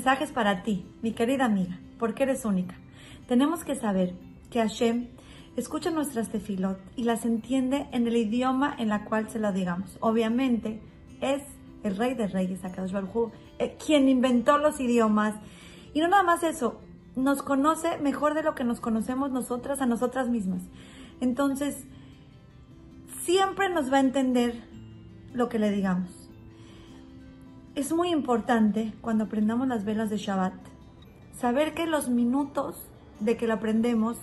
mensaje es para ti, mi querida amiga, porque eres única. Tenemos que saber que Hashem escucha nuestras tefilot y las entiende en el idioma en la cual se lo digamos. Obviamente es el rey de reyes, Akadosh Baruj eh, quien inventó los idiomas. Y no nada más eso, nos conoce mejor de lo que nos conocemos nosotras a nosotras mismas. Entonces, siempre nos va a entender lo que le digamos. Es muy importante cuando aprendamos las velas de Shabbat, saber que los minutos de que lo aprendemos,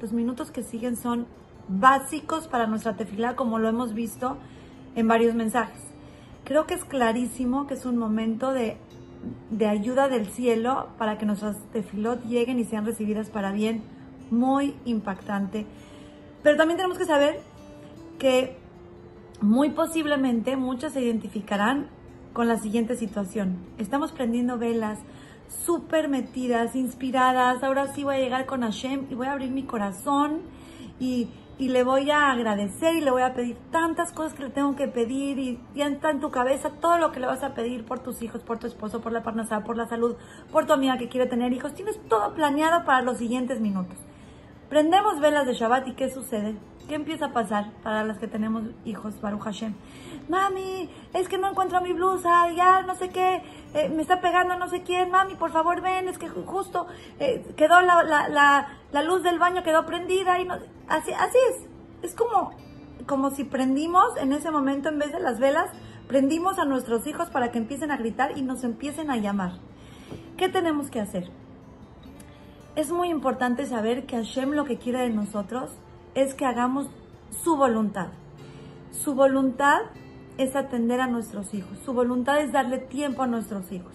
los minutos que siguen son básicos para nuestra tefilá, como lo hemos visto en varios mensajes. Creo que es clarísimo que es un momento de, de ayuda del cielo para que nuestras tefilot lleguen y sean recibidas para bien, muy impactante. Pero también tenemos que saber que muy posiblemente muchos se identificarán con la siguiente situación. Estamos prendiendo velas súper metidas, inspiradas. Ahora sí voy a llegar con Hashem y voy a abrir mi corazón y, y, le voy a agradecer y le voy a pedir tantas cosas que le tengo que pedir y ya está en tu cabeza todo lo que le vas a pedir por tus hijos, por tu esposo, por la parnasá, por la salud, por tu amiga que quiere tener hijos. Tienes todo planeado para los siguientes minutos. Prendemos velas de Shabbat y ¿qué sucede? ¿Qué empieza a pasar para las que tenemos hijos, Baruch Hashem? Mami, es que no encuentro mi blusa, ya no sé qué, eh, me está pegando no sé quién, mami, por favor ven, es que justo eh, quedó la, la, la, luz del baño, quedó prendida y no, así, así es. Es como, como si prendimos en ese momento en vez de las velas, prendimos a nuestros hijos para que empiecen a gritar y nos empiecen a llamar. ¿Qué tenemos que hacer? Es muy importante saber que Hashem lo que quiere de nosotros es que hagamos su voluntad. Su voluntad es atender a nuestros hijos. Su voluntad es darle tiempo a nuestros hijos.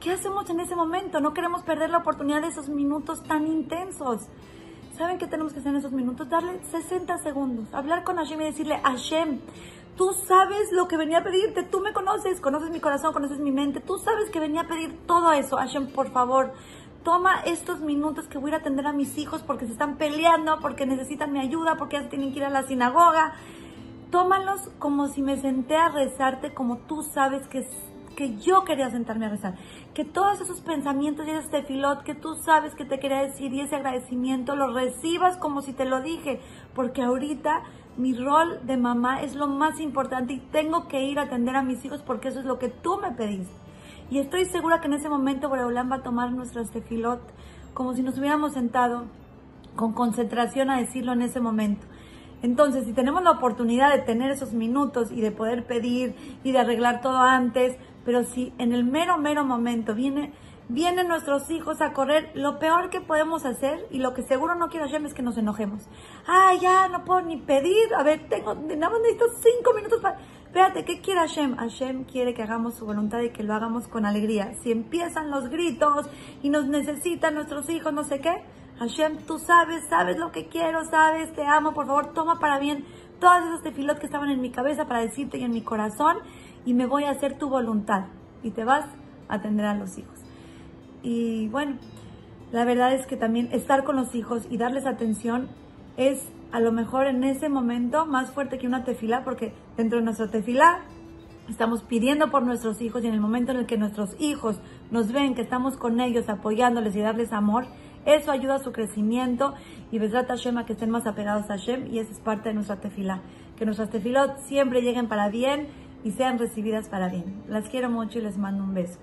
¿Qué hacemos en ese momento? No queremos perder la oportunidad de esos minutos tan intensos. ¿Saben qué tenemos que hacer en esos minutos? Darle 60 segundos, hablar con Hashem y decirle, Hashem, tú sabes lo que venía a pedirte, tú me conoces, conoces mi corazón, conoces mi mente, tú sabes que venía a pedir todo eso. Hashem, por favor, toma estos minutos que voy a atender a mis hijos porque se están peleando, porque necesitan mi ayuda, porque ya tienen que ir a la sinagoga. Tómalos como si me senté a rezarte como tú sabes que, que yo quería sentarme a rezar. Que todos esos pensamientos y ese tefilot que tú sabes que te quería decir y ese agradecimiento lo recibas como si te lo dije. Porque ahorita mi rol de mamá es lo más importante y tengo que ir a atender a mis hijos porque eso es lo que tú me pediste. Y estoy segura que en ese momento Boreolán va a tomar nuestro tefilot como si nos hubiéramos sentado con concentración a decirlo en ese momento. Entonces, si tenemos la oportunidad de tener esos minutos y de poder pedir y de arreglar todo antes, pero si en el mero, mero momento viene, vienen nuestros hijos a correr, lo peor que podemos hacer y lo que seguro no quiero hacer es que nos enojemos. Ah, ya no puedo ni pedir. A ver, tengo, nada más necesito cinco minutos para. Espérate, ¿qué quiere Hashem? Hashem quiere que hagamos su voluntad y que lo hagamos con alegría. Si empiezan los gritos y nos necesitan nuestros hijos, no sé qué, Hashem, tú sabes, sabes lo que quiero, sabes, te amo, por favor, toma para bien todas esas tefilot que estaban en mi cabeza para decirte y en mi corazón y me voy a hacer tu voluntad y te vas a atender a los hijos. Y bueno, la verdad es que también estar con los hijos y darles atención es a lo mejor en ese momento más fuerte que una tefila, porque dentro de nuestra tefila estamos pidiendo por nuestros hijos y en el momento en el que nuestros hijos nos ven que estamos con ellos apoyándoles y darles amor, eso ayuda a su crecimiento y Besrat Hashem a que estén más apegados a Hashem y eso es parte de nuestra tefila. Que nuestras tefilot siempre lleguen para bien y sean recibidas para bien. Las quiero mucho y les mando un beso.